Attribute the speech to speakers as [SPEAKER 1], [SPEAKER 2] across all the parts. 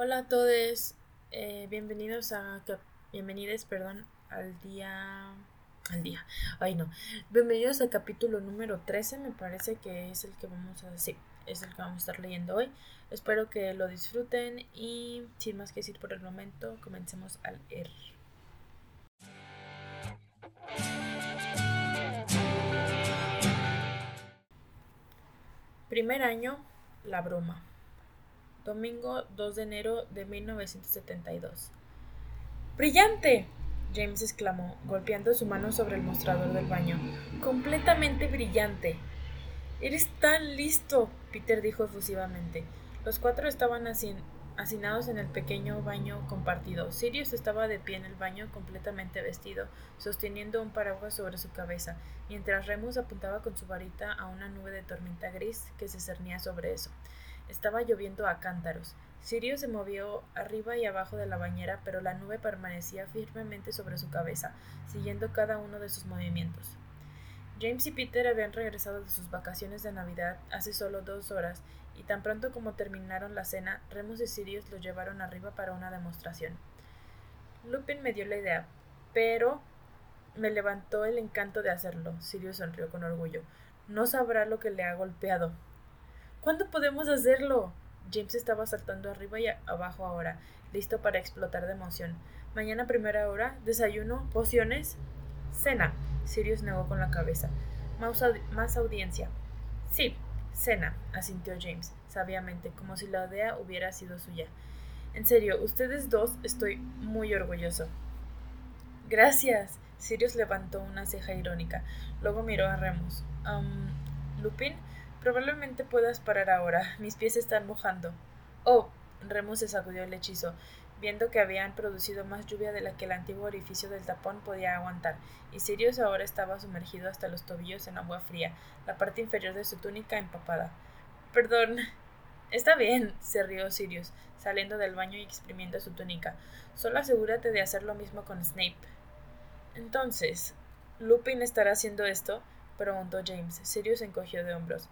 [SPEAKER 1] Hola a todos, eh, bienvenidos a bienvenidos, perdón, al día al día. Ay, no. Bienvenidos al capítulo número 13, me parece que es el que vamos a sí, es el que vamos a estar leyendo hoy. Espero que lo disfruten y sin más que decir por el momento, comencemos al leer. Primer año, la broma. Domingo 2 de enero de 1972. ¡Brillante! James exclamó, golpeando su mano sobre el mostrador del baño. Completamente brillante. Eres tan listo, Peter dijo efusivamente. Los cuatro estaban hacinados en el pequeño baño compartido. Sirius estaba de pie en el baño completamente vestido, sosteniendo un paraguas sobre su cabeza, mientras Remus apuntaba con su varita a una nube de tormenta gris que se cernía sobre eso. Estaba lloviendo a cántaros. Sirius se movió arriba y abajo de la bañera, pero la nube permanecía firmemente sobre su cabeza, siguiendo cada uno de sus movimientos. James y Peter habían regresado de sus vacaciones de Navidad hace solo dos horas, y tan pronto como terminaron la cena, Remus y Sirius lo llevaron arriba para una demostración. Lupin me dio la idea, pero me levantó el encanto de hacerlo. Sirius sonrió con orgullo. No sabrá lo que le ha golpeado. ¿Cuándo podemos hacerlo? James estaba saltando arriba y abajo ahora, listo para explotar de emoción. Mañana primera hora, desayuno, pociones, cena. Sirius negó con la cabeza. Más, audiencia. Sí, cena, asintió James, sabiamente, como si la idea hubiera sido suya. En serio, ustedes dos estoy muy orgulloso. Gracias. Sirius levantó una ceja irónica. Luego miró a Remus. Lupin, Probablemente puedas parar ahora. Mis pies están mojando. Oh. Remus se sacudió el hechizo, viendo que habían producido más lluvia de la que el antiguo orificio del tapón podía aguantar, y Sirius ahora estaba sumergido hasta los tobillos en agua fría, la parte inferior de su túnica empapada. Perdón. Está bien, se rió Sirius, saliendo del baño y exprimiendo su túnica. Solo asegúrate de hacer lo mismo con Snape. Entonces, ¿Lupin estará haciendo esto? preguntó James. Sirius encogió de hombros.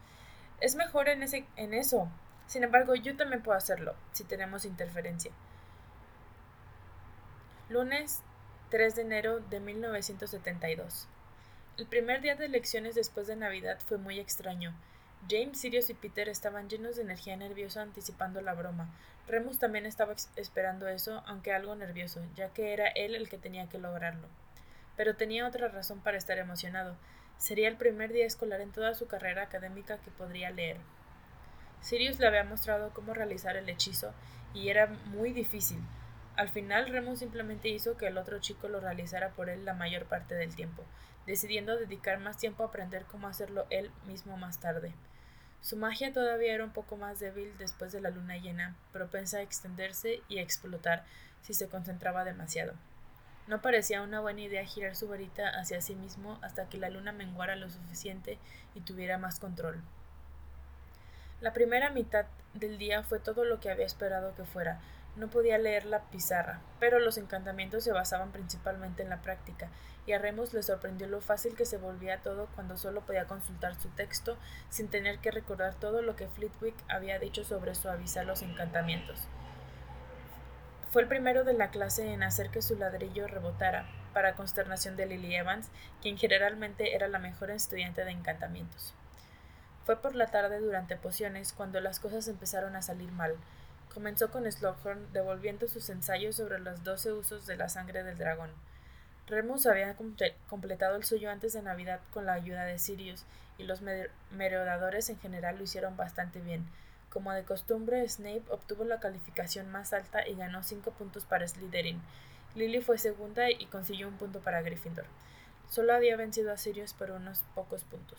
[SPEAKER 1] Es mejor en, ese, en eso. Sin embargo, yo también puedo hacerlo, si tenemos interferencia. Lunes 3 de enero de 1972. El primer día de elecciones después de Navidad fue muy extraño. James, Sirius y Peter estaban llenos de energía nerviosa anticipando la broma. Remus también estaba esperando eso, aunque algo nervioso, ya que era él el que tenía que lograrlo. Pero tenía otra razón para estar emocionado. Sería el primer día escolar en toda su carrera académica que podría leer. Sirius le había mostrado cómo realizar el hechizo y era muy difícil. Al final Remus simplemente hizo que el otro chico lo realizara por él la mayor parte del tiempo, decidiendo dedicar más tiempo a aprender cómo hacerlo él mismo más tarde. Su magia todavía era un poco más débil después de la luna llena, propensa a extenderse y explotar si se concentraba demasiado. No parecía una buena idea girar su varita hacia sí mismo hasta que la luna menguara lo suficiente y tuviera más control. La primera mitad del día fue todo lo que había esperado que fuera. No podía leer la pizarra, pero los encantamientos se basaban principalmente en la práctica, y a Remus le sorprendió lo fácil que se volvía todo cuando solo podía consultar su texto sin tener que recordar todo lo que Flitwick había dicho sobre suavizar los encantamientos. Fue el primero de la clase en hacer que su ladrillo rebotara, para consternación de Lily Evans, quien generalmente era la mejor estudiante de encantamientos. Fue por la tarde durante pociones cuando las cosas empezaron a salir mal. Comenzó con Slughorn devolviendo sus ensayos sobre los doce usos de la sangre del dragón. Remus había completado el suyo antes de Navidad con la ayuda de Sirius, y los merodeadores en general lo hicieron bastante bien, como de costumbre, Snape obtuvo la calificación más alta y ganó cinco puntos para Slytherin. Lily fue segunda y consiguió un punto para Gryffindor. Solo había vencido a Sirius por unos pocos puntos.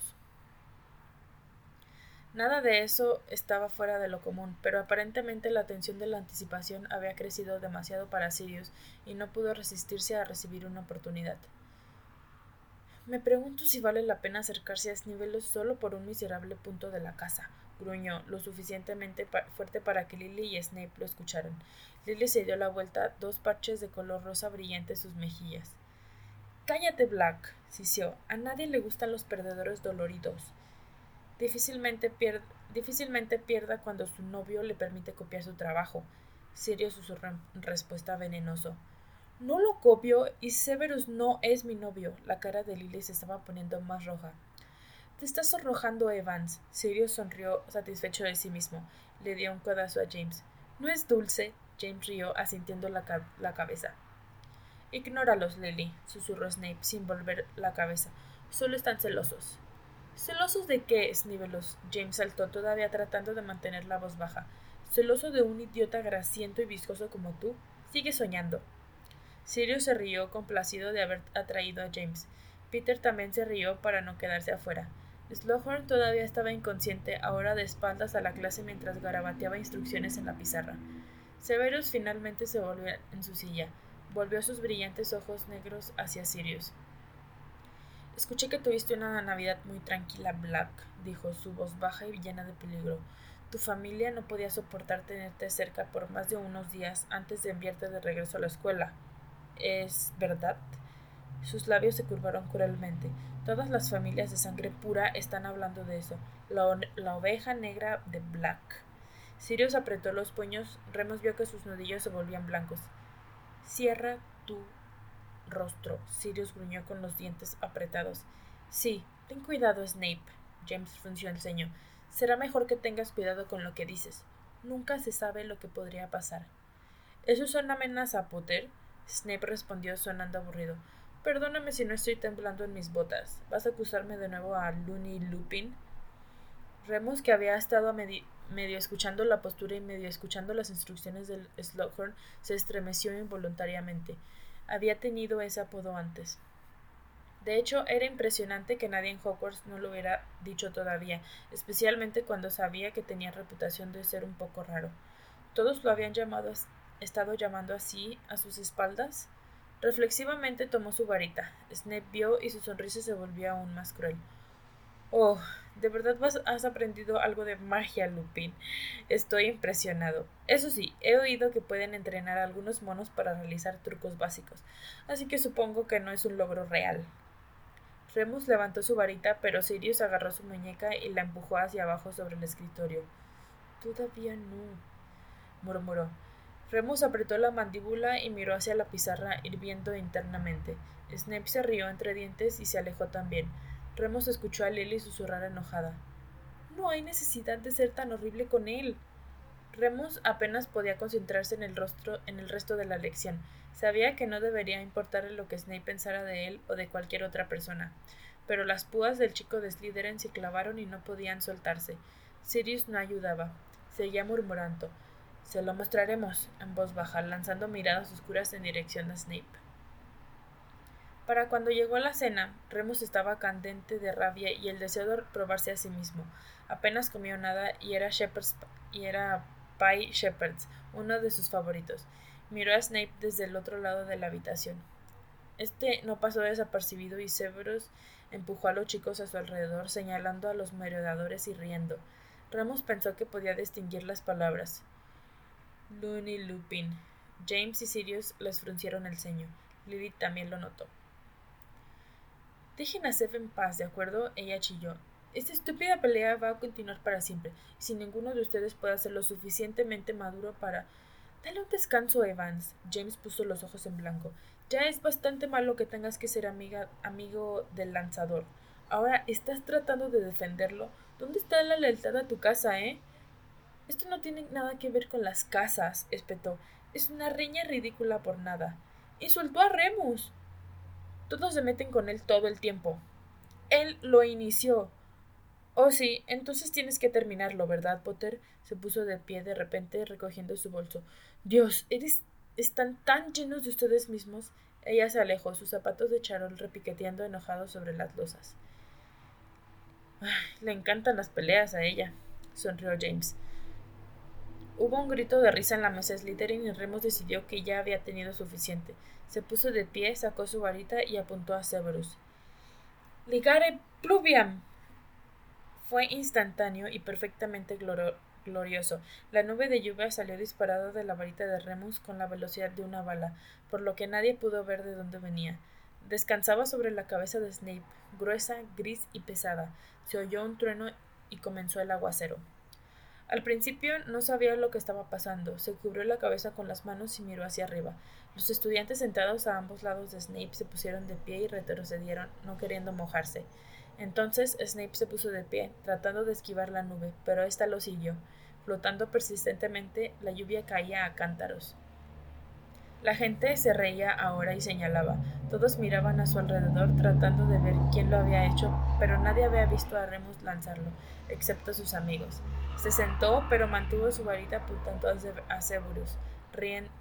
[SPEAKER 1] Nada de eso estaba fuera de lo común, pero aparentemente la tensión de la anticipación había crecido demasiado para Sirius y no pudo resistirse a recibir una oportunidad. Me pregunto si vale la pena acercarse a niveles solo por un miserable punto de la casa, gruñó lo suficientemente fuerte para que Lily y Snape lo escucharan. Lily se dio la vuelta, dos parches de color rosa brillante en sus mejillas. Cállate, Black, sisió. A nadie le gustan los perdedores doloridos. Difícilmente, difícilmente pierda cuando su novio le permite copiar su trabajo. Sirius susurró respuesta venenoso. No lo copio y Severus no es mi novio. La cara de Lily se estaba poniendo más roja. Te estás sonrojando, Evans. Sirius sonrió satisfecho de sí mismo. Le dio un codazo a James. No es dulce. James rió, asintiendo la, la cabeza. Ignóralos, Lily, susurró Snape sin volver la cabeza. Solo están celosos. ¿Celosos de qué, Snivelos? James saltó, todavía tratando de mantener la voz baja. ¿Celoso de un idiota grasiento y viscoso como tú? Sigue soñando. Sirius se rió complacido de haber atraído a James. Peter también se rió para no quedarse afuera. Slughorn todavía estaba inconsciente, ahora de espaldas a la clase mientras garabateaba instrucciones en la pizarra. Severus finalmente se volvió en su silla. Volvió sus brillantes ojos negros hacia Sirius. Escuché que tuviste una Navidad muy tranquila, Black, dijo, su voz baja y llena de peligro. Tu familia no podía soportar tenerte cerca por más de unos días antes de enviarte de regreso a la escuela. ¿Es verdad? Sus labios se curvaron cruelmente. Todas las familias de sangre pura están hablando de eso. La, la oveja negra de Black. Sirius apretó los puños. Remus vio que sus nudillos se volvían blancos. Cierra tu rostro. Sirius gruñó con los dientes apretados. Sí, ten cuidado, Snape. James frunció el ceño. Será mejor que tengas cuidado con lo que dices. Nunca se sabe lo que podría pasar. ¿Eso es una amenaza, Potter? Snape respondió sonando aburrido. Perdóname si no estoy temblando en mis botas. ¿Vas a acusarme de nuevo a Looney Lupin? Remus, que había estado medio, escuchando la postura y medio escuchando las instrucciones del Slughorn, se estremeció involuntariamente. Había tenido ese apodo antes. De hecho, era impresionante que nadie en Hogwarts no lo hubiera dicho todavía, especialmente cuando sabía que tenía reputación de ser un poco raro. Todos lo habían llamado estado llamando así a sus espaldas? Reflexivamente tomó su varita. Snape vio y su sonrisa se volvió aún más cruel. Oh, ¿de verdad has aprendido algo de magia, Lupin? Estoy impresionado. Eso sí, he oído que pueden entrenar a algunos monos para realizar trucos básicos, así que supongo que no es un logro real. Remus levantó su varita, pero Sirius agarró su muñeca y la empujó hacia abajo sobre el escritorio. Todavía no, murmuró. Remus apretó la mandíbula y miró hacia la pizarra, hirviendo internamente. Snape se rió entre dientes y se alejó también. Remus escuchó a Lily susurrar enojada. No hay necesidad de ser tan horrible con él. Remus apenas podía concentrarse en el rostro en el resto de la lección. Sabía que no debería importarle lo que Snape pensara de él o de cualquier otra persona. Pero las púas del chico de Slytherin se clavaron y no podían soltarse. Sirius no ayudaba. Seguía murmurando. Se lo mostraremos, en voz baja, lanzando miradas oscuras en dirección a Snape. Para cuando llegó la cena, Remus estaba candente de rabia y el deseo de probarse a sí mismo. Apenas comió nada y era Shepherd's y era Pie Shepherd's, uno de sus favoritos. Miró a Snape desde el otro lado de la habitación. Este no pasó desapercibido y Severus empujó a los chicos a su alrededor, señalando a los merodeadores y riendo. Remus pensó que podía distinguir las palabras. Looney Lupin. James y Sirius les fruncieron el ceño. Lily también lo notó. Dejen a Seth en paz, ¿de acuerdo? Ella chilló. Esta estúpida pelea va a continuar para siempre, si ninguno de ustedes puede ser lo suficientemente maduro para. Dale un descanso, Evans. James puso los ojos en blanco. Ya es bastante malo que tengas que ser amiga, amigo del lanzador. Ahora estás tratando de defenderlo. ¿Dónde está la lealtad a tu casa, eh? Esto no tiene nada que ver con las casas, espetó. Es una riña ridícula por nada. Insultó a Remus. Todos se meten con él todo el tiempo. Él lo inició. Oh, sí, entonces tienes que terminarlo, ¿verdad, Potter? Se puso de pie de repente, recogiendo su bolso. Dios, eres. están tan llenos de ustedes mismos. Ella se alejó, sus zapatos de charol repiqueteando enojados sobre las losas. le encantan las peleas a ella, sonrió James. Hubo un grito de risa en la mesa Slytherin y Remus decidió que ya había tenido suficiente. Se puso de pie, sacó su varita y apuntó a Severus. Ligare pluviam. Fue instantáneo y perfectamente glorioso. La nube de lluvia salió disparada de la varita de Remus con la velocidad de una bala, por lo que nadie pudo ver de dónde venía. Descansaba sobre la cabeza de Snape, gruesa, gris y pesada. Se oyó un trueno y comenzó el aguacero. Al principio no sabía lo que estaba pasando. Se cubrió la cabeza con las manos y miró hacia arriba. Los estudiantes sentados a ambos lados de Snape se pusieron de pie y retrocedieron, no queriendo mojarse. Entonces Snape se puso de pie, tratando de esquivar la nube, pero ésta lo siguió. Flotando persistentemente, la lluvia caía a cántaros. La gente se reía ahora y señalaba. Todos miraban a su alrededor tratando de ver quién lo había hecho, pero nadie había visto a Remus lanzarlo, excepto sus amigos. Se sentó, pero mantuvo su varita apuntando a Severus,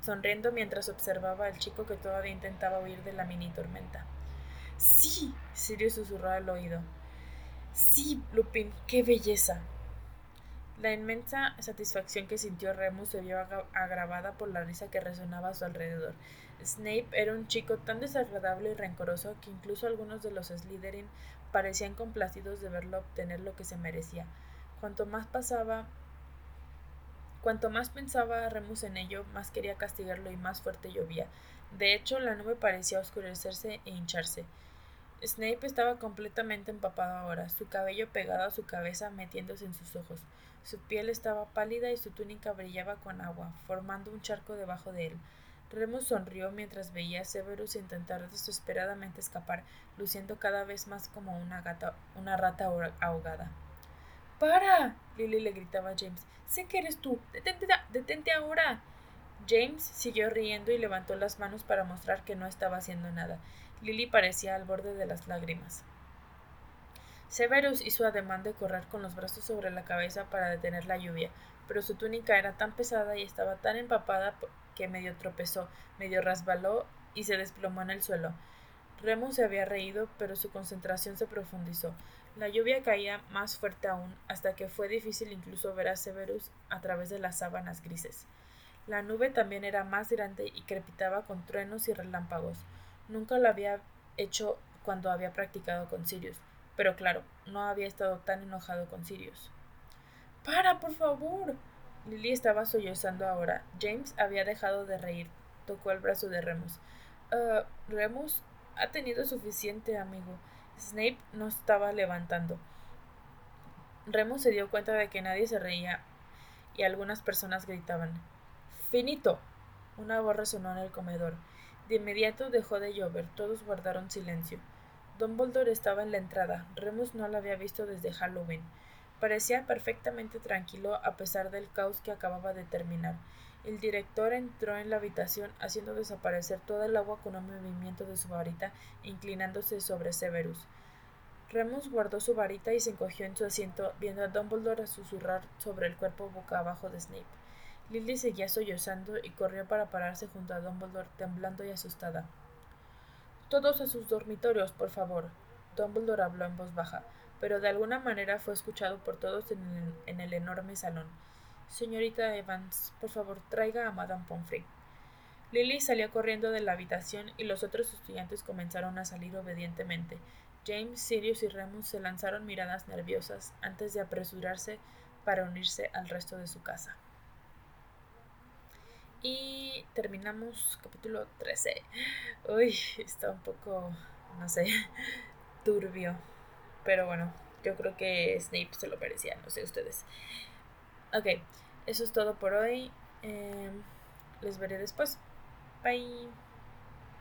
[SPEAKER 1] sonriendo mientras observaba al chico que todavía intentaba huir de la mini tormenta. Sí, Sirius susurró al oído. Sí, Lupin, qué belleza. La inmensa satisfacción que sintió Remus se vio agravada por la risa que resonaba a su alrededor. Snape era un chico tan desagradable y rencoroso que incluso algunos de los Slytherin parecían complacidos de verlo obtener lo que se merecía. Cuanto más pasaba, cuanto más pensaba Remus en ello, más quería castigarlo y más fuerte llovía. De hecho, la nube parecía oscurecerse e hincharse. Snape estaba completamente empapado ahora, su cabello pegado a su cabeza metiéndose en sus ojos. Su piel estaba pálida y su túnica brillaba con agua, formando un charco debajo de él. Remus sonrió mientras veía a Severus intentar desesperadamente escapar, luciendo cada vez más como una, gata, una rata ahogada. ¡Para! Lily le gritaba a James. Sé que eres tú. Detente, detente ahora. James siguió riendo y levantó las manos para mostrar que no estaba haciendo nada. Lily parecía al borde de las lágrimas. Severus hizo ademán de correr con los brazos sobre la cabeza para detener la lluvia, pero su túnica era tan pesada y estaba tan empapada que medio tropezó, medio resbaló y se desplomó en el suelo. Remus se había reído, pero su concentración se profundizó. La lluvia caía más fuerte aún, hasta que fue difícil incluso ver a Severus a través de las sábanas grises. La nube también era más grande y crepitaba con truenos y relámpagos. Nunca lo había hecho cuando había practicado con Sirius. Pero claro, no había estado tan enojado con Sirius. ¡Para, por favor! Lily estaba sollozando ahora. James había dejado de reír. Tocó el brazo de Remus. Uh, Remus ha tenido suficiente, amigo. Snape no estaba levantando. Remus se dio cuenta de que nadie se reía y algunas personas gritaban. ¡Finito! Una voz resonó en el comedor. De inmediato dejó de llover. Todos guardaron silencio. Dumbledore estaba en la entrada. Remus no lo había visto desde Halloween. Parecía perfectamente tranquilo a pesar del caos que acababa de terminar. El director entró en la habitación haciendo desaparecer toda el agua con un movimiento de su varita, inclinándose sobre Severus. Remus guardó su varita y se encogió en su asiento, viendo a Dumbledore susurrar sobre el cuerpo boca abajo de Snape. Lily seguía sollozando y corrió para pararse junto a Dumbledore, temblando y asustada. Todos a sus dormitorios, por favor. Dumbledore habló en voz baja, pero de alguna manera fue escuchado por todos en el, en el enorme salón. Señorita Evans, por favor, traiga a Madame Pomfrey. Lily salió corriendo de la habitación y los otros estudiantes comenzaron a salir obedientemente. James, Sirius y Remus se lanzaron miradas nerviosas antes de apresurarse para unirse al resto de su casa. Y terminamos capítulo 13. Uy, está un poco, no sé, turbio. Pero bueno, yo creo que Snape se lo merecía, no sé ustedes. Ok, eso es todo por hoy. Em, les veré después. Bye.